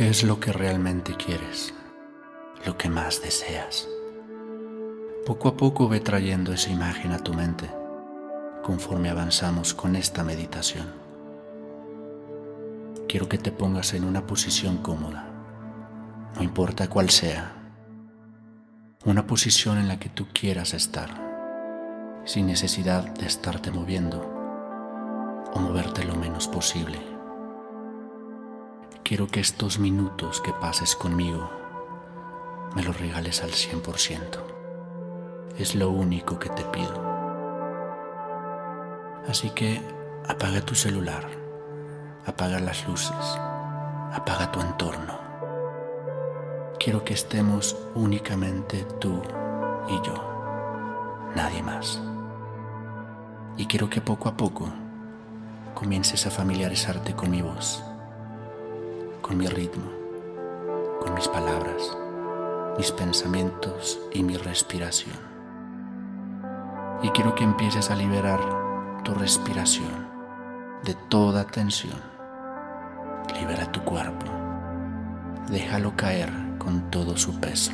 ¿Qué es lo que realmente quieres? Lo que más deseas. Poco a poco ve trayendo esa imagen a tu mente conforme avanzamos con esta meditación. Quiero que te pongas en una posición cómoda, no importa cuál sea, una posición en la que tú quieras estar, sin necesidad de estarte moviendo o moverte lo menos posible. Quiero que estos minutos que pases conmigo me los regales al 100%. Es lo único que te pido. Así que apaga tu celular, apaga las luces, apaga tu entorno. Quiero que estemos únicamente tú y yo, nadie más. Y quiero que poco a poco comiences a familiarizarte con mi voz, con mi ritmo, con mis palabras, mis pensamientos y mi respiración. Y quiero que empieces a liberar tu respiración de toda tensión. Libera tu cuerpo, déjalo caer con todo su peso.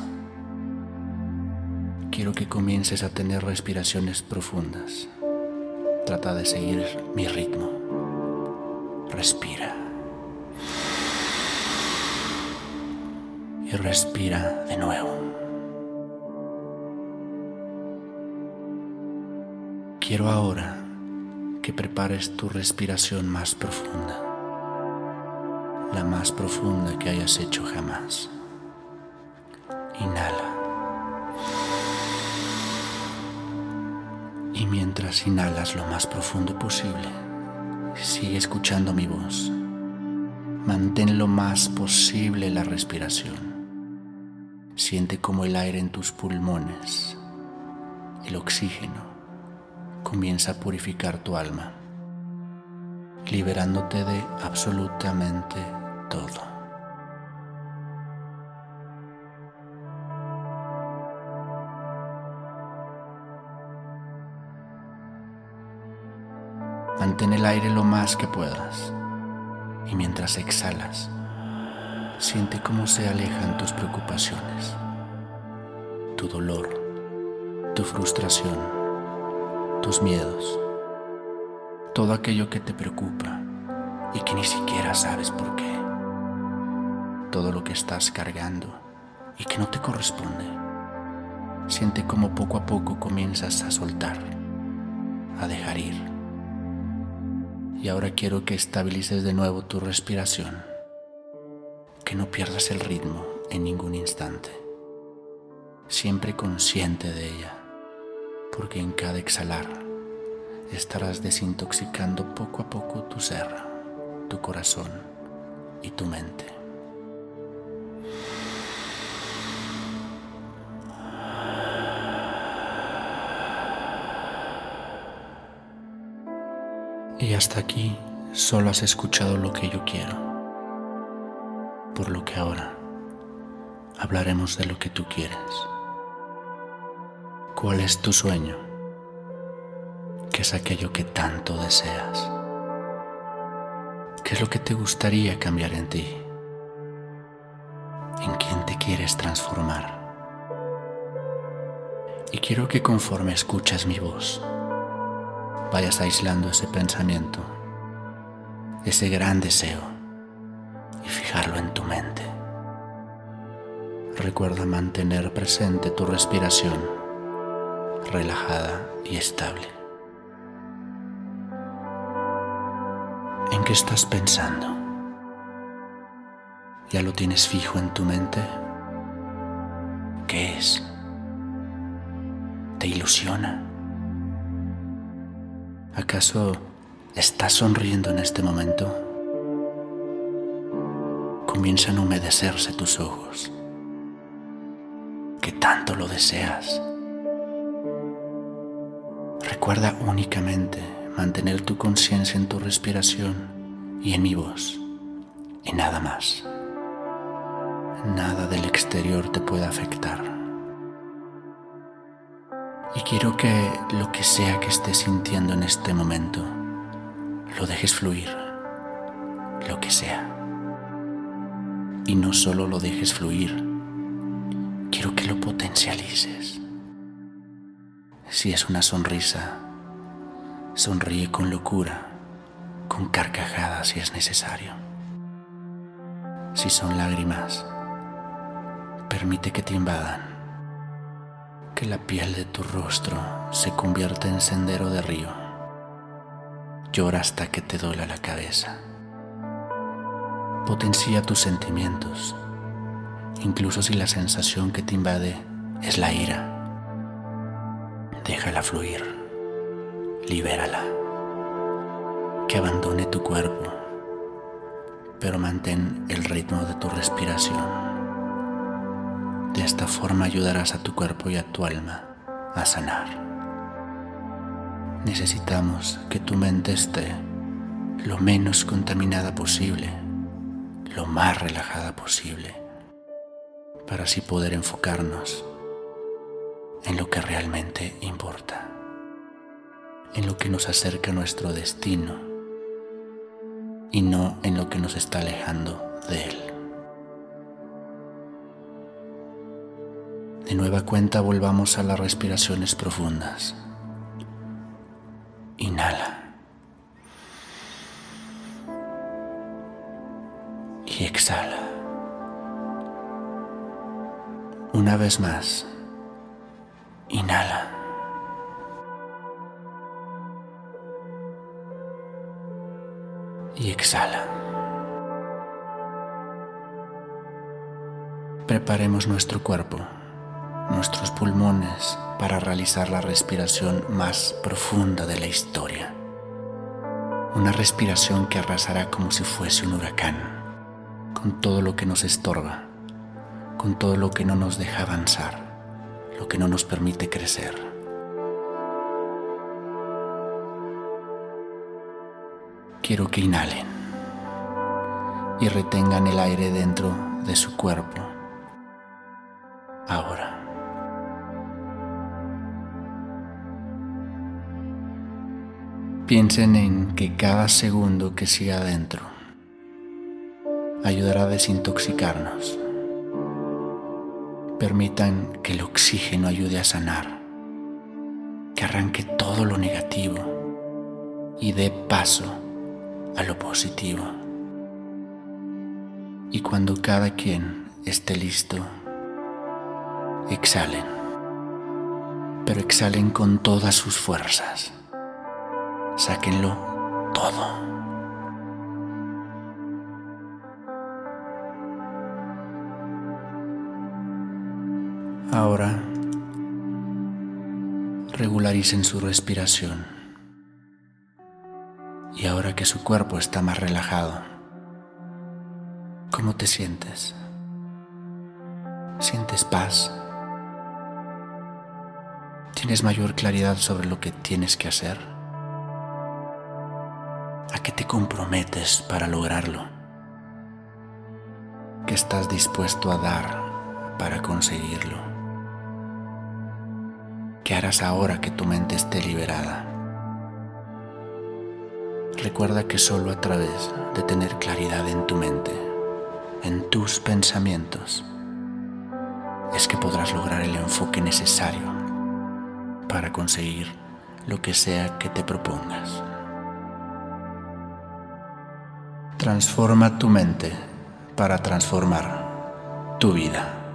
Quiero que comiences a tener respiraciones profundas. Trata de seguir mi ritmo. Respira. Y respira de nuevo. Quiero ahora que prepares tu respiración más profunda, la más profunda que hayas hecho jamás. Inhala. Y mientras inhalas lo más profundo posible, Sigue escuchando mi voz. Mantén lo más posible la respiración. Siente como el aire en tus pulmones, el oxígeno, comienza a purificar tu alma, liberándote de absolutamente todo. Mantén el aire lo más que puedas y mientras exhalas, siente cómo se alejan tus preocupaciones, tu dolor, tu frustración, tus miedos, todo aquello que te preocupa y que ni siquiera sabes por qué, todo lo que estás cargando y que no te corresponde. Siente cómo poco a poco comienzas a soltar, a dejar ir y ahora quiero que estabilices de nuevo tu respiración, que no pierdas el ritmo en ningún instante, siempre consciente de ella, porque en cada exhalar estarás desintoxicando poco a poco tu ser, tu corazón y tu mente. Y hasta aquí solo has escuchado lo que yo quiero. Por lo que ahora hablaremos de lo que tú quieres. ¿Cuál es tu sueño? ¿Qué es aquello que tanto deseas? ¿Qué es lo que te gustaría cambiar en ti? ¿En quién te quieres transformar? Y quiero que conforme escuchas mi voz, vayas aislando ese pensamiento, ese gran deseo y fijarlo en tu mente. Recuerda mantener presente tu respiración relajada y estable. ¿En qué estás pensando? ¿Ya lo tienes fijo en tu mente? ¿Qué es? ¿Te ilusiona? ¿Acaso estás sonriendo en este momento? Comienzan a humedecerse tus ojos. Que tanto lo deseas. Recuerda únicamente mantener tu conciencia en tu respiración y en mi voz, y nada más. Nada del exterior te puede afectar. Y quiero que lo que sea que estés sintiendo en este momento, lo dejes fluir, lo que sea. Y no solo lo dejes fluir, quiero que lo potencialices. Si es una sonrisa, sonríe con locura, con carcajadas si es necesario. Si son lágrimas, permite que te invadan, que la piel de tu rostro se convierta en sendero de río. Llora hasta que te duela la cabeza. Potencia tus sentimientos, incluso si la sensación que te invade es la ira. Déjala fluir, libérala, que abandone tu cuerpo, pero mantén el ritmo de tu respiración. De esta forma ayudarás a tu cuerpo y a tu alma a sanar. Necesitamos que tu mente esté lo menos contaminada posible, lo más relajada posible, para así poder enfocarnos en lo que realmente importa, en lo que nos acerca a nuestro destino y no en lo que nos está alejando de él. De nueva cuenta volvamos a las respiraciones profundas. Inhala. Y exhala. Una vez más. Inhala. Y exhala. Preparemos nuestro cuerpo, nuestros pulmones para realizar la respiración más profunda de la historia. Una respiración que arrasará como si fuese un huracán, con todo lo que nos estorba, con todo lo que no nos deja avanzar lo que no nos permite crecer. Quiero que inhalen y retengan el aire dentro de su cuerpo. Ahora. Piensen en que cada segundo que siga adentro ayudará a desintoxicarnos Permitan que el oxígeno ayude a sanar, que arranque todo lo negativo y dé paso a lo positivo. Y cuando cada quien esté listo, exhalen, pero exhalen con todas sus fuerzas. Sáquenlo todo. Ahora regularicen su respiración. Y ahora que su cuerpo está más relajado, ¿cómo te sientes? ¿Sientes paz? ¿Tienes mayor claridad sobre lo que tienes que hacer? ¿A qué te comprometes para lograrlo? ¿Qué estás dispuesto a dar para conseguirlo? ¿Qué harás ahora que tu mente esté liberada? Recuerda que solo a través de tener claridad en tu mente, en tus pensamientos, es que podrás lograr el enfoque necesario para conseguir lo que sea que te propongas. Transforma tu mente para transformar tu vida.